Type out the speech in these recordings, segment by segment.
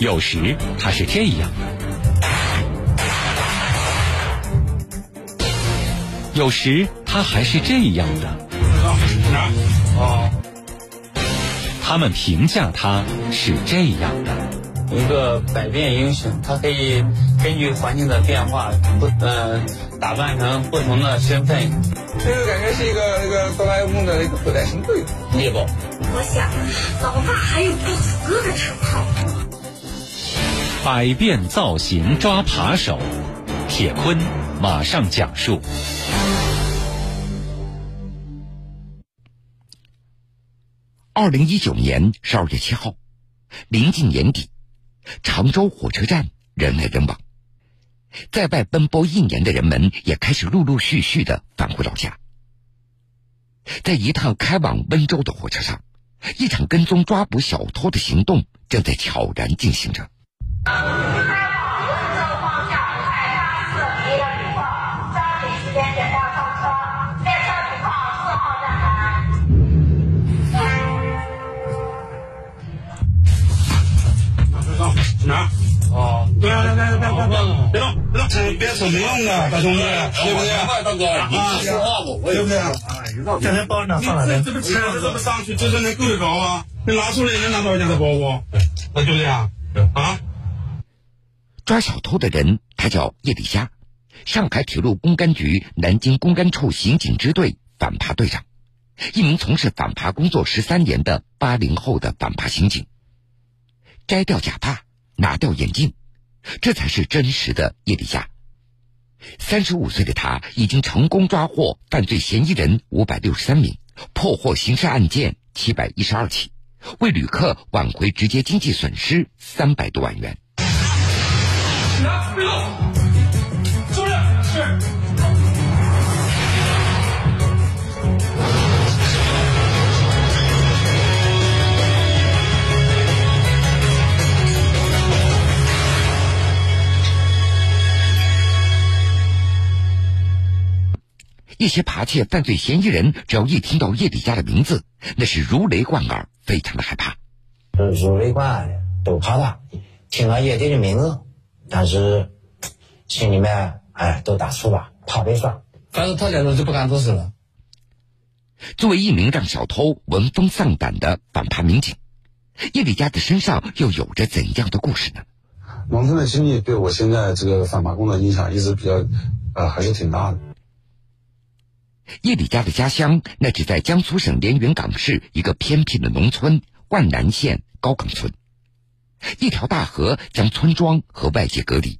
有时他是这样的，有时他还是这样的。哦，他们评价他是这样的。一个百变英雄，他可以根据环境的变化，不呃打扮成不同的身份。这个感觉是一个那个哆啦 A 梦的一个古代神队。猎豹。我想，老爸还有不死哥的称号。百变造型抓扒手，铁坤马上讲述。二零一九年十二月七号，临近年底。常州火车站人来人往，在外奔波一年的人们也开始陆陆续续的返回老家。在一趟开往温州的火车上，一场跟踪抓捕小偷的行动正在悄然进行着。哪？哦，对啊，别别别别别别动，别动，别说没用的，大兄弟，对不对？大哥，你说话不？对不对？今天包哪放哪的？这不车子这么上去，这这能够得着啊？你拿出来能拿多少钱的包袱？那对不对啊？啊？抓小偷的人，他叫叶丽佳，上海铁路公安局南京公安处刑警支队反扒队长，一名从事反扒工作十三年的八零后的反扒刑警。摘掉假发，拿掉眼镜，这才是真实的叶丽佳。三十五岁的他已经成功抓获犯罪嫌疑人五百六十三名，破获刑事案件七百一十二起，为旅客挽回直接经济损失三百多万元。一些扒窃犯罪嫌疑人，只要一听到叶丽佳的名字，那是如雷贯耳，非常的害怕。如雷贯耳，都怕他。听了叶丽的名字，但是心里面哎都打怵吧，怕被抓。反正他这种就不敢做事了。作为一名让小偷闻风丧胆的反扒民警，叶丽佳的身上又有着怎样的故事呢？农村的经历对我现在这个反扒工作影响一直比较，呃，还是挺大的。叶丽家的家乡，那只在江苏省连云港市一个偏僻的农村——万南县高岗村。一条大河将村庄和外界隔离。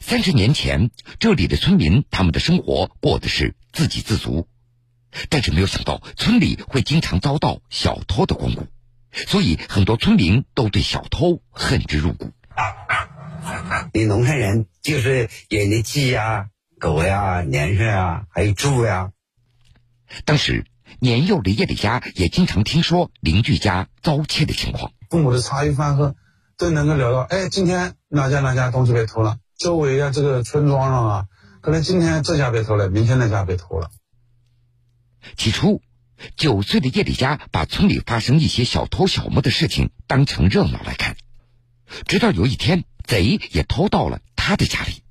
三十年前，这里的村民他们的生活过的是自给自足，但是没有想到村里会经常遭到小偷的光顾，所以很多村民都对小偷恨之入骨。你农村人就是养的鸡呀。狗呀，年兽啊，还有猪呀。当时年幼的叶丽佳也经常听说邻居家遭窃的情况。父母的茶余饭后都能够聊到，哎，今天哪家哪家东西被偷了？周围的这个村庄上啊，可能今天这家被偷了，明天那家被偷了。起初，九岁的叶丽佳把村里发生一些小偷小摸的事情当成热闹来看，直到有一天，贼也偷到了他的家里。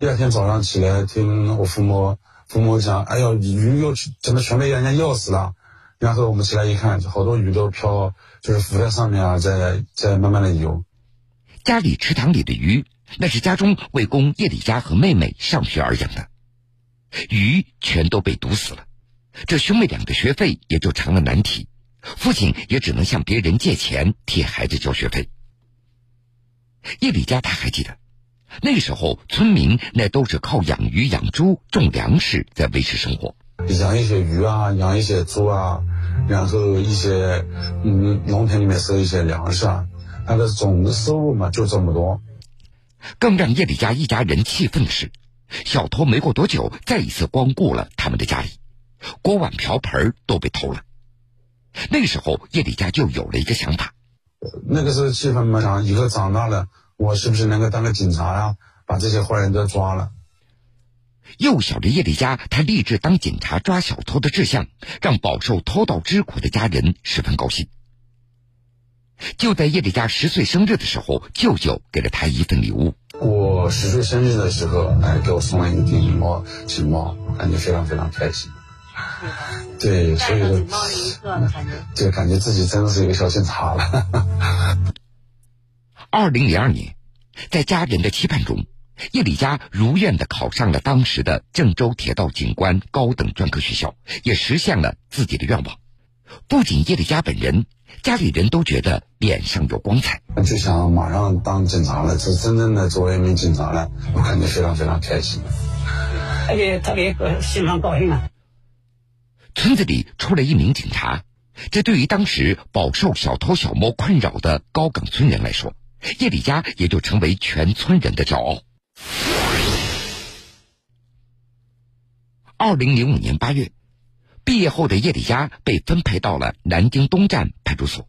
第二天早上起来，听我父母父母讲：“哎呦，鱼又怎么全被人家咬死了？”然后我们起来一看，好多鱼都漂，就是浮在上面啊，在在慢慢的游。家里池塘里的鱼，那是家中为供叶里佳和妹妹上学而养的，鱼全都被毒死了，这兄妹俩的学费也就成了难题，父亲也只能向别人借钱替孩子交学费。叶里佳他还记得。那个时候，村民那都是靠养鱼、养猪、种粮食在维持生活。养一些鱼啊，养一些猪啊，然后一些嗯，农田里面收一些粮食啊，那个总的收入嘛就这么多。更让叶丽家一家人气愤的是，小偷没过多久，再一次光顾了他们的家里，锅碗瓢盆都被偷了。那个时候，叶丽家就有了一个想法。那个时候气愤嘛，想以后长大了。我是不是能够当个警察呀？把这些坏人都抓了。幼小的叶丽佳，他立志当警察抓小偷的志向，让饱受偷盗之苦的家人十分高兴。就在叶丽佳十岁生日的时候，舅舅给了她一份礼物。我十岁生日的时候，哎，给我送了一顶羽毛锦帽，感觉非常非常开心。对，所以说就感觉自己真的是一个小警察了。二零零二年，在家人的期盼中，叶丽佳如愿的考上了当时的郑州铁道警官高等专科学校，也实现了自己的愿望。不仅叶丽佳本人，家里人都觉得脸上有光彩，就想马上当警察了，就真正的作为一名警察了，我感觉非常非常开心，特别特别心上高兴啊！村子里出了一名警察，这对于当时饱受小偷小摸困扰的高岗村人来说，叶丽佳也就成为全村人的骄傲。二零零五年八月。毕业后的叶丽佳被分配到了南京东站派出所。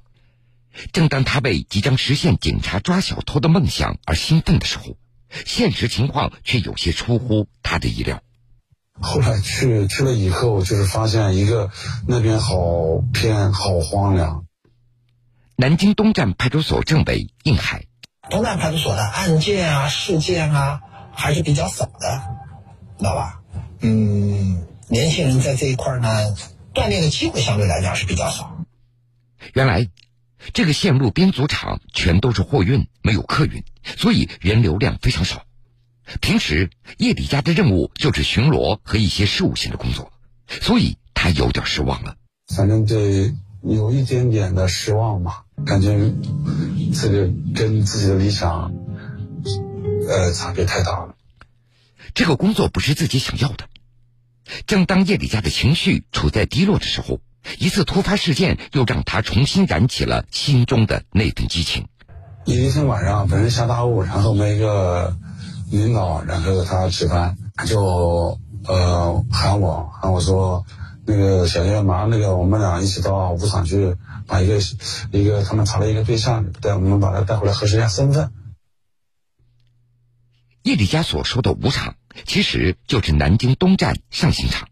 正当他为即将实现警察抓小偷的梦想而兴奋的时候，现实情况却有些出乎他的意料。后来去去了以后，就是发现一个那边好偏好荒凉。南京东站派出所政委应海，东站派出所的案件啊、事件啊还是比较少的，知道吧？嗯。年轻人在这一块呢，锻炼的机会相对来讲是比较少。原来，这个线路编组厂全都是货运，没有客运，所以人流量非常少。平时叶底家的任务就是巡逻和一些事务性的工作，所以他有点失望了。反正对，有一点点的失望吧，感觉这个跟自己的理想，呃，差别太大了。这个工作不是自己想要的。正当叶里佳的情绪处在低落的时候，一次突发事件又让他重新燃起了心中的那份激情。有一天晚上，本身下大雾，然后我们一个领导，然后他吃饭，就呃喊我，喊我说，那个小叶，马上那个我们俩一起到舞场去，把一个一个他们查了一个对象，带我们把他带回来核实一下身份。叶里佳所说的舞场。其实就是南京东站上行场，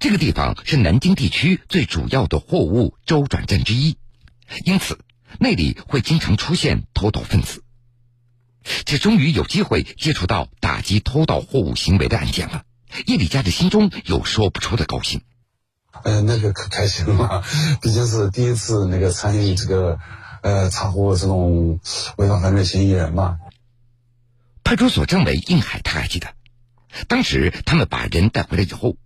这个地方是南京地区最主要的货物周转站之一，因此那里会经常出现偷盗分子。这终于有机会接触到打击偷盗货物行为的案件了，叶里家的心中有说不出的高兴。呃，那个可开心了，毕竟是第一次那个参与这个呃查获这种违法犯罪嫌疑人嘛。派出所政委应海他还记得。当时他们把人带回来以后，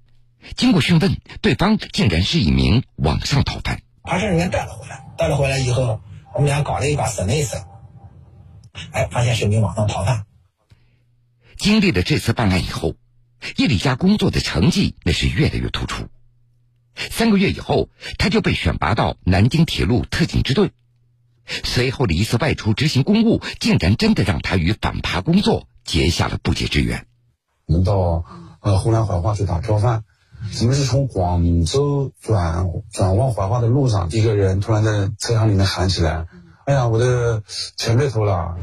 经过讯问，对方竟然是一名网上逃犯。把人员带了回来，带了回来以后，我们俩搞了一把审了一审，哎，发现是一名网上逃犯。经历了这次办案以后，叶丽佳工作的成绩那是越来越突出。三个月以后，他就被选拔到南京铁路特警支队。随后的一次外出执行公务，竟然真的让他与反扒工作结下了不解之缘。我们到呃湖南怀化去打票贩，我们是从广州转转往怀化的路上，一个人突然在车厢里面喊起来：“哎呀，我的钱被偷了！”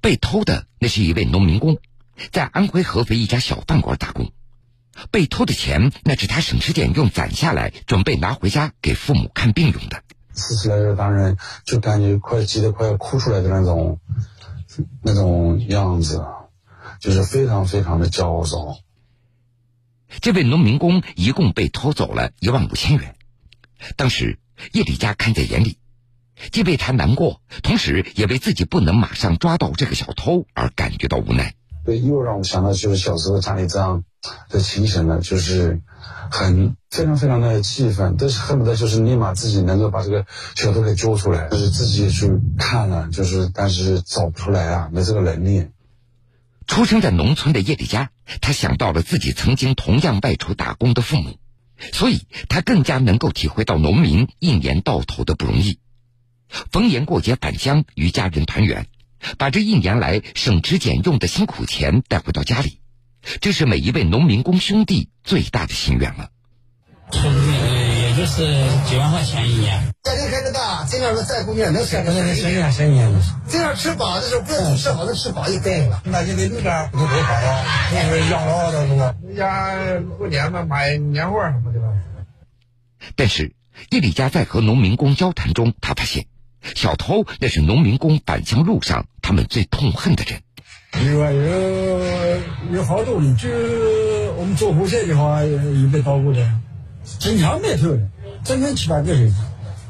被偷的那是一位农民工，在安徽合肥一家小饭馆打工。被偷的钱那是他省吃俭用攒下来，准备拿回家给父母看病用的。吃起来，就当人就感觉快急得快要哭出来的那种那种样子。就是非常非常的焦躁。这位农民工一共被偷走了一万五千元，当时叶李佳看在眼里，既为他难过，同时也为自己不能马上抓到这个小偷而感觉到无奈。对，又让我想到就是小时候家里这样的情形呢，就是很非常非常的气愤，都是恨不得就是立马自己能够把这个小偷给揪出来，就是自己去看了，就是但是找不出来啊，没这个能力。出生在农村的叶丽佳，他想到了自己曾经同样外出打工的父母，所以他更加能够体会到农民一年到头的不容易。逢年过节返乡与家人团圆，把这一年来省吃俭用的辛苦钱带回到家里，这是每一位农民工兄弟最大的心愿了。就是几万块钱一年。家庭开支大，这样的再工业能省能省一省一年。这样吃饱的时候不用吃好，能吃饱一辈子。那就得留点不多好啊，那个养老的是吧？人家过年嘛，买年货什么的吧。但是叶里佳在和农民工交谈中，他发现，小偷那是农民工返乡路上他们最痛恨的人。有啊有有好多人，就我们做火车的话也被捣鼓的，经常没偷的，整整七八个人，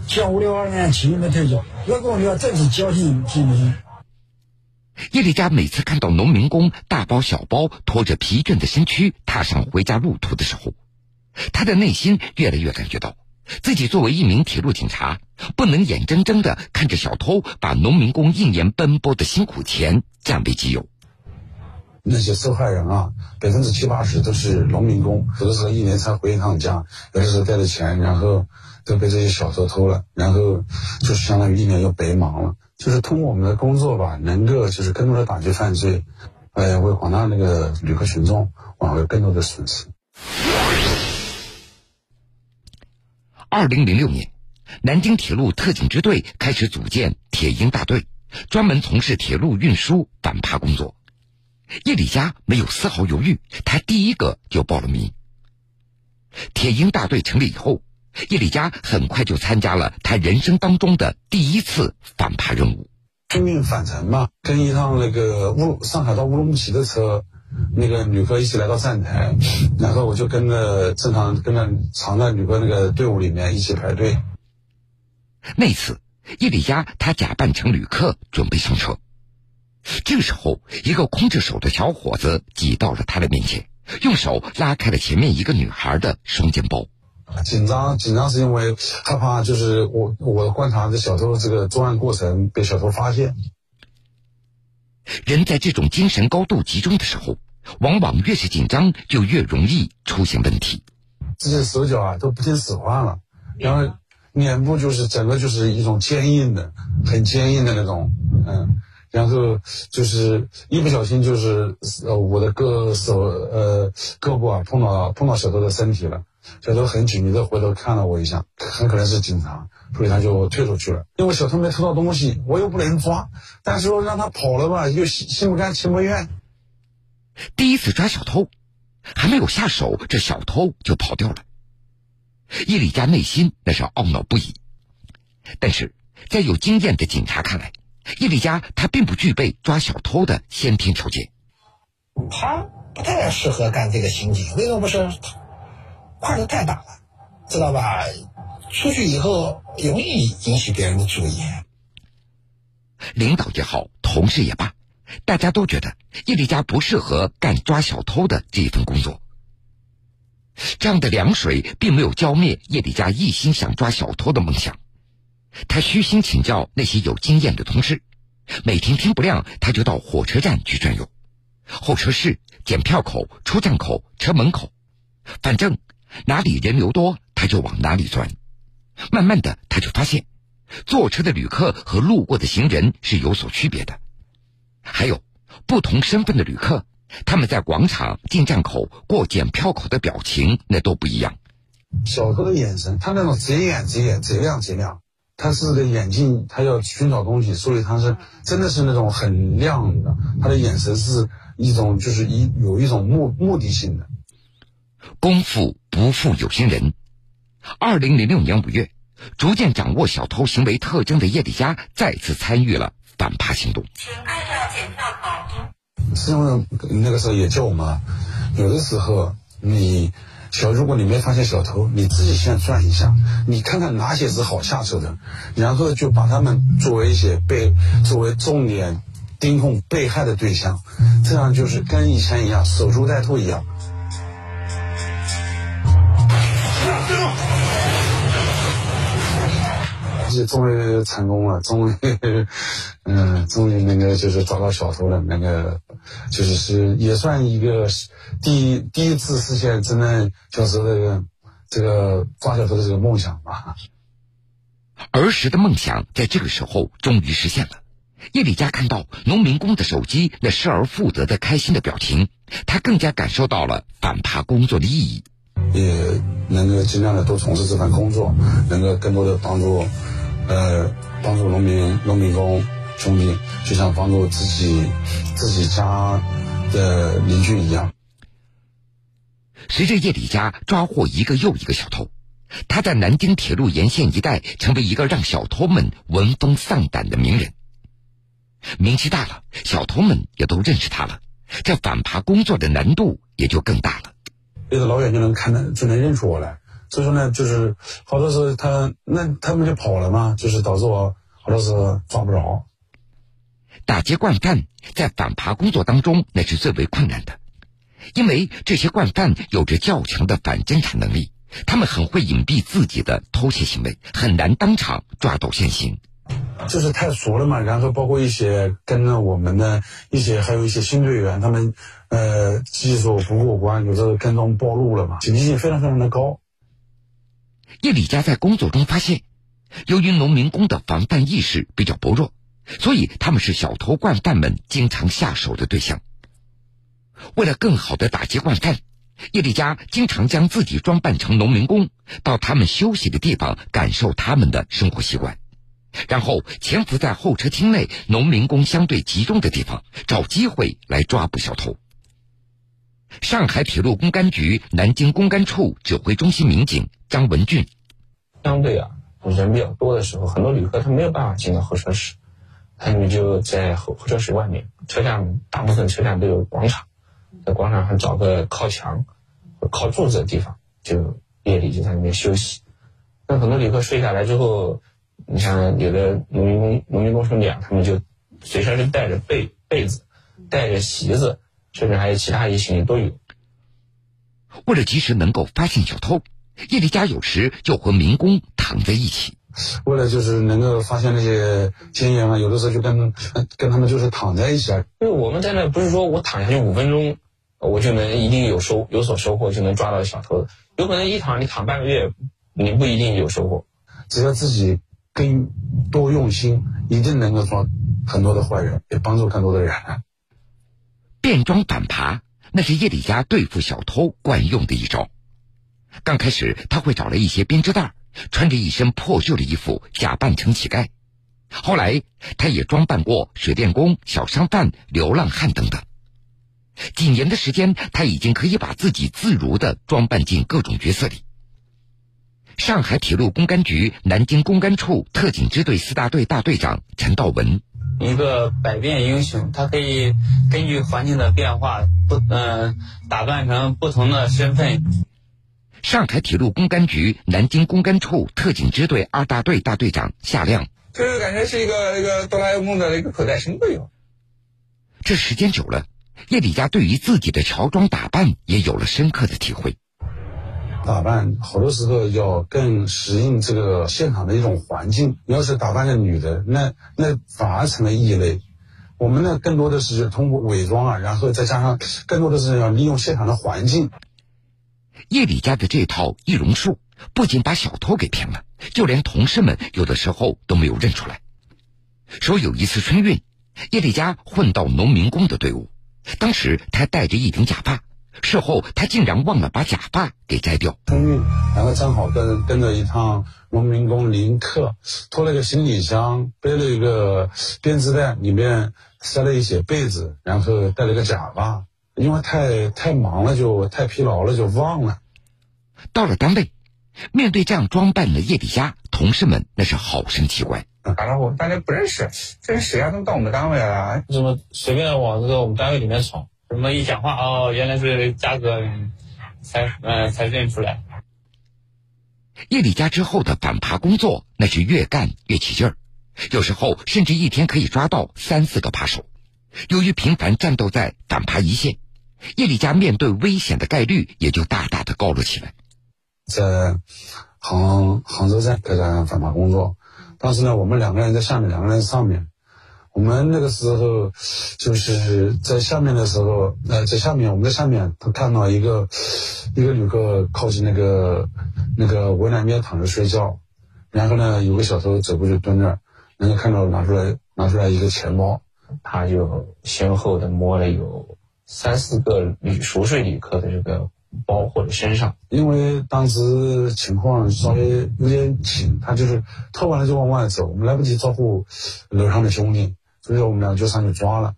下午的话呢，气没头脚，那个的话真是侥幸幸运。叶丽佳每次看到农民工大包小包拖着疲倦的身躯踏上回家路途的时候，他的内心越来越感觉到，自己作为一名铁路警察，不能眼睁睁的看着小偷把农民工一年奔波的辛苦钱占为己有。那些受害人啊，百分之七八十都是农民工，有的时候一年才回一趟家，有的时候带着钱，然后都被这些小偷偷了，然后就是相当于一年又白忙了。就是通过我们的工作吧，能够就是更多的打击犯罪，呃，为广大那个旅客群众挽回更多的损失。二零零六年，南京铁路特警支队开始组建铁鹰大队，专门从事铁路运输反扒工作。叶利佳没有丝毫犹豫，他第一个就报了名。铁鹰大队成立以后，叶利佳很快就参加了他人生当中的第一次反扒任务。拼命返程嘛，跟一趟那个乌上海到乌鲁木齐的车，那个旅客一起来到站台，然后我就跟着正常跟着藏在旅客那个队伍里面一起排队。那次，叶李佳他假扮成旅客准备上车。这个时候，一个空着手的小伙子挤到了他的面前，用手拉开了前面一个女孩的双肩包。紧张，紧张是因为害怕，就是我我观察这小偷这个作案过程被小偷发现。人在这种精神高度集中的时候，往往越是紧张，就越容易出现问题。这些手脚啊都不听使唤了，然后脸部就是整个就是一种坚硬的，很坚硬的那种，嗯。然后就是一不小心就是呃我的胳手呃胳膊啊碰到碰到小偷的身体了，小偷很紧，你的回头看了我一下，很可能是警察，所以他就退出去了。因为小偷没偷到东西，我又不能抓，但是说让他跑了吧，又心心不甘情不愿。第一次抓小偷，还没有下手，这小偷就跑掉了。叶李家内心那是懊恼不已，但是在有经验的警察看来。叶丽佳他并不具备抓小偷的先天条件，他不太适合干这个刑警。为什么不是？块头太大了，知道吧？出去以后容易引起别人的注意。领导也好，同事也罢，大家都觉得叶丽佳不适合干抓小偷的这一份工作。这样的凉水并没有浇灭叶丽佳一心想抓小偷的梦想。他虚心请教那些有经验的同事，每天天不亮他就到火车站去转悠，候车室、检票口、出站口、车门口，反正哪里人流多他就往哪里钻。慢慢的他就发现，坐车的旅客和路过的行人是有所区别的，还有不同身份的旅客，他们在广场、进站口、过检票口的表情那都不一样。小偷的眼神，他那种贼眼、贼眼、贼亮、贼亮。他是个眼镜，他要寻找东西，所以他是真的是那种很亮的，他的眼神是一种就是一有一种目目的性的。功夫不负有心人，二零零六年五月，逐渐掌握小偷行为特征的叶丽佳再次参与了反扒行动。请按照检票口。是因为那个时候也叫我们，有的时候你。小，如果你没发现小偷，你自己先转一下，你看看哪些是好下手的，然后就把他们作为一些被作为重点盯控被害的对象，这样就是跟以前一样守株待兔一样。终于成功了，终于，嗯，终于那个就是抓到小偷了，那个就是是也算一个第第一次实现真正小时候的这个抓小偷的这个梦想吧。儿时的梦想在这个时候终于实现了。叶李佳看到农民工的手机那失而复得的开心的表情，他更加感受到了反扒工作的意义，也能够尽量的多从事这份工作，能够更多的帮助。呃，帮助农民、农民工兄弟，就像帮助自己自己家的邻居一样。随着叶李家抓获一个又一个小偷，他在南京铁路沿线一带成为一个让小偷们闻风丧胆的名人。名气大了，小偷们也都认识他了，这反扒工作的难度也就更大了。离得老远就能看到，就能认出我来。所以说呢，就是好多时候他那他们就跑了嘛，就是导致我好多时候抓不着。打劫惯犯在反扒工作当中那是最为困难的，因为这些惯犯有着较强的反侦查能力，他们很会隐蔽自己的偷窃行为，很难当场抓到现行。就是太熟了嘛，然后包括一些跟着我们的一些，还有一些新队员，他们呃技术不过关，有时候跟踪暴露了嘛，警惕性非常非常的高。叶李佳在工作中发现，由于农民工的防范意识比较薄弱，所以他们是小偷惯犯们经常下手的对象。为了更好的打击惯犯，叶李佳经常将自己装扮成农民工，到他们休息的地方，感受他们的生活习惯。然后潜伏在候车厅内农民工相对集中的地方，找机会来抓捕小偷。上海铁路公安局南京公安处指挥中心民警张文俊：相对啊人比较多的时候，很多旅客他没有办法进到候车室，他们就在候候车室外面，车站大部分车站都有广场，在广场上找个靠墙、靠柱子的地方，就夜里就在那边休息。那很多旅客睡下来之后。你像有的农民工，农民工兄弟啊，他们就随身是带着被被子，带着席子，甚至还有其他一些行李都有。为了及时能够发现小偷，叶丽家有时就和民工躺在一起。为了就是能够发现那些嫌疑人啊，有的时候就跟跟他们就是躺在一起啊。因为我们在那不是说我躺下去五分钟，我就能一定有收有所收获，就能抓到小偷的。有可能一躺你躺半个月，你不一定有收获。只要自己。更多用心，一定能够抓很多的坏人，也帮助更多的人。变装短爬，那是叶里家对付小偷惯用的一招。刚开始，他会找来一些编织袋，穿着一身破旧的衣服，假扮成乞丐。后来，他也装扮过水电工、小商贩、流浪汉等等。几年的时间，他已经可以把自己自如的装扮进各种角色里。上海铁路公安局南京公安处特警支队四大队大队长陈道文：一个百变英雄，他可以根据环境的变化，不嗯，打扮成不同的身份。上海铁路公安局南京公安处特警支队二大队大队长夏亮：就是感觉是一个一个哆啦 A 梦的一个口袋，什么都有。这时间久了，叶李佳对于自己的乔装打扮也有了深刻的体会。打扮好多时候要更适应这个现场的一种环境。你要是打扮个女的，那那反而成了异类。我们呢，更多的是通过伪装啊，然后再加上更多的是要利用现场的环境。叶里家的这套易容术不仅把小偷给骗了，就连同事们有的时候都没有认出来。说有一次春运，叶里家混到农民工的队伍，当时他戴着一顶假发。事后，他竟然忘了把假发给摘掉。春运，然后正好跟跟着一趟农民工临客，拖了个行李箱，背了一个编织袋，里面塞了一些被子，然后戴了个假发。因为太太忙了，就太疲劳了，就忘了。到了单位，面对这样装扮的叶底虾，同事们那是好生奇怪。打招呼，大家不认识，这是谁啊？怎么到我们单位来了？怎么随便往这个我们单位里面闯？怎么一讲话哦，原来是嘉哥，才嗯才认出来。叶李家之后的反扒工作，那是越干越起劲儿，有时候甚至一天可以抓到三四个扒手。由于频繁战斗在反扒一线，叶李家面对危险的概率也就大大的高了起来。在杭杭州站开展反扒工作，当时呢，我们两个人在下面，两个人在上面。我们那个时候就是在下面的时候，呃，在下面我们在下面，他看到一个一个旅客靠近那个那个围栏边躺着睡觉，然后呢，有个小偷走过去蹲那儿，然后看到拿出来拿出来一个钱包，他就先后的摸了有三四个旅熟睡旅客的这个包或者身上，因为当时情况稍微有点紧，他就是偷完了就往外走，我们来不及招呼楼上的兄弟。所以我们俩就上去抓了。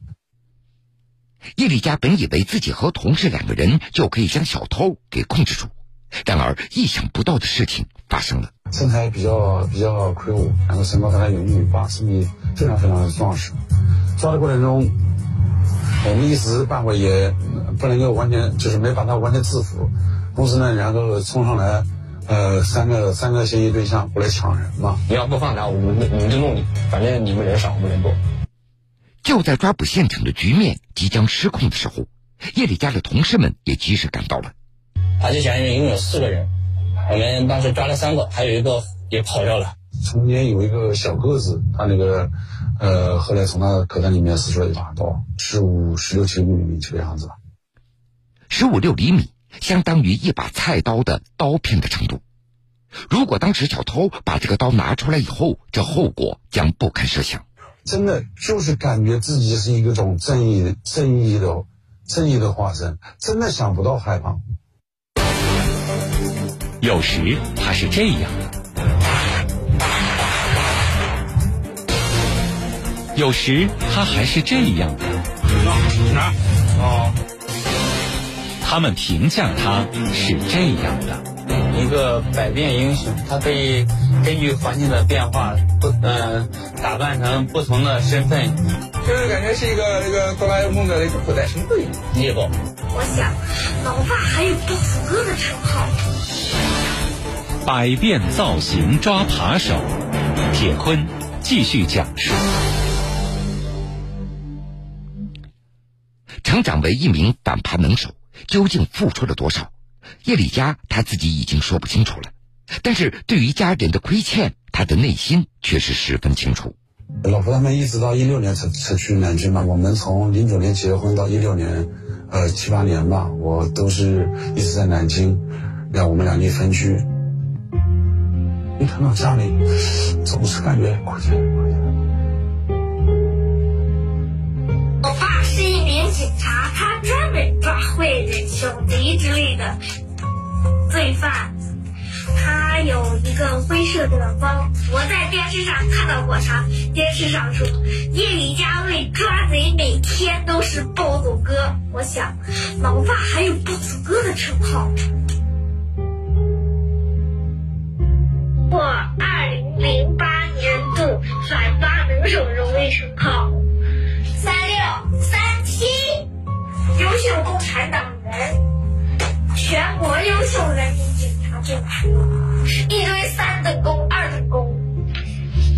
叶丽佳本以为自己和同事两个人就可以将小偷给控制住，然而，意想不到的事情发生了。身材比较比较魁梧，然后身高大概有一米八，身体非常非常的壮实。抓的过程中，我们一时半会也不能够完全，就是没把他完全制服。同时呢，然后冲上来，呃，三个三个嫌疑对象过来抢人嘛。你要不放他，我们我们就弄你。反正你们人少，我们人多。就在抓捕现场的局面即将失控的时候，叶里家的同事们也及时赶到了。而且嫌疑人一共有四个人，我们当时抓了三个，还有一个也跑掉了。中间有一个小个子，他那个，呃，后来从他口袋里面撕出来一把刀，十五、十六、七厘米这个样子吧。十五六厘米，相当于一把菜刀的刀片的长度。如果当时小偷把这个刀拿出来以后，这后果将不堪设想。真的就是感觉自己是一个种正义、正义的、正义的化身，真的想不到害怕。有时他是这样的，有时他还是这样的。拿哦，他们评价他是这样的：一个百变英雄，他可以根据环境的变化，不嗯，打扮成不同的身份。就是感觉是一个那个哆啦 A 梦的那个口袋神队。猎豹。我想，老爸还有不死哥的称号。百变造型抓扒手，铁坤继续讲述。成长为一名反扒能手，究竟付出了多少？叶李佳他自己已经说不清楚了，但是对于家人的亏欠，他的内心却是十分清楚。老婆他们一直到一六年才才去南京嘛，我们从零九年结婚到一六年，呃七八年吧，我都是一直在南京，让我们两地分居。一看到家里，总是感觉亏欠警察，他专门抓坏人、小贼之类的罪犯。他有一个灰色的包，我在电视上看到过他。电视上说，夜里家为抓贼每天都是暴走哥。我想，老爸还有暴走哥的称号。我二零零八年度反扒能手荣誉称号，优秀共产党员，全国优秀人民警察证书，一堆三等功、二等功。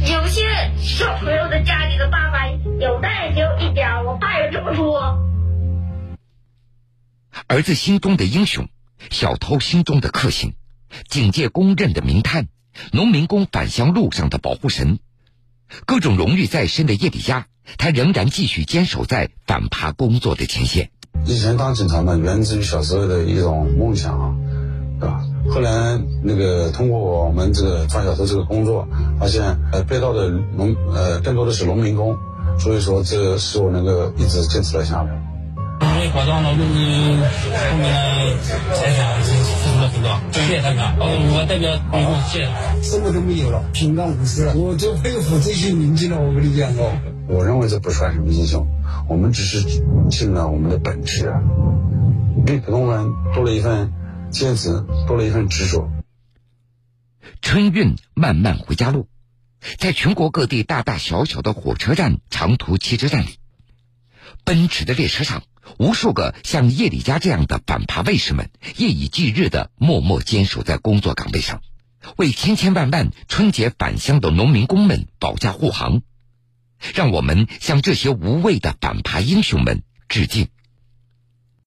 有些小朋友的家里的爸爸有的也就一点，我爸有这么多。儿子心中的英雄，小偷心中的克星，警界公认的名探。农民工返乡路上的保护神，各种荣誉在身的叶底佳，他仍然继续坚守在反扒工作的前线。以前当警察呢，源自于小时候的一种梦想啊，对吧？后来那个通过我们这个抓小偷这个工作，发现呃被盗的农呃更多的是农民工，所以说这使我能够一直坚持了下来。因为保障了农民后面的财产付出了很多，谢谢大家。哦，我代表谢谢。什么都没有了，平安无事了。我就佩服这些民警了，我跟你讲哦。我认为这不算什么英雄，我们只是尽了我们的本职，比普通人多了一份坚持，多了一份执着。春运漫漫回家路，在全国各地大大小小的火车站、长途汽车站里，奔驰的列车上。无数个像叶李佳这样的反扒卫士们，夜以继日的默默坚守在工作岗位上，为千千万万春节返乡的农民工们保驾护航。让我们向这些无畏的反扒英雄们致敬。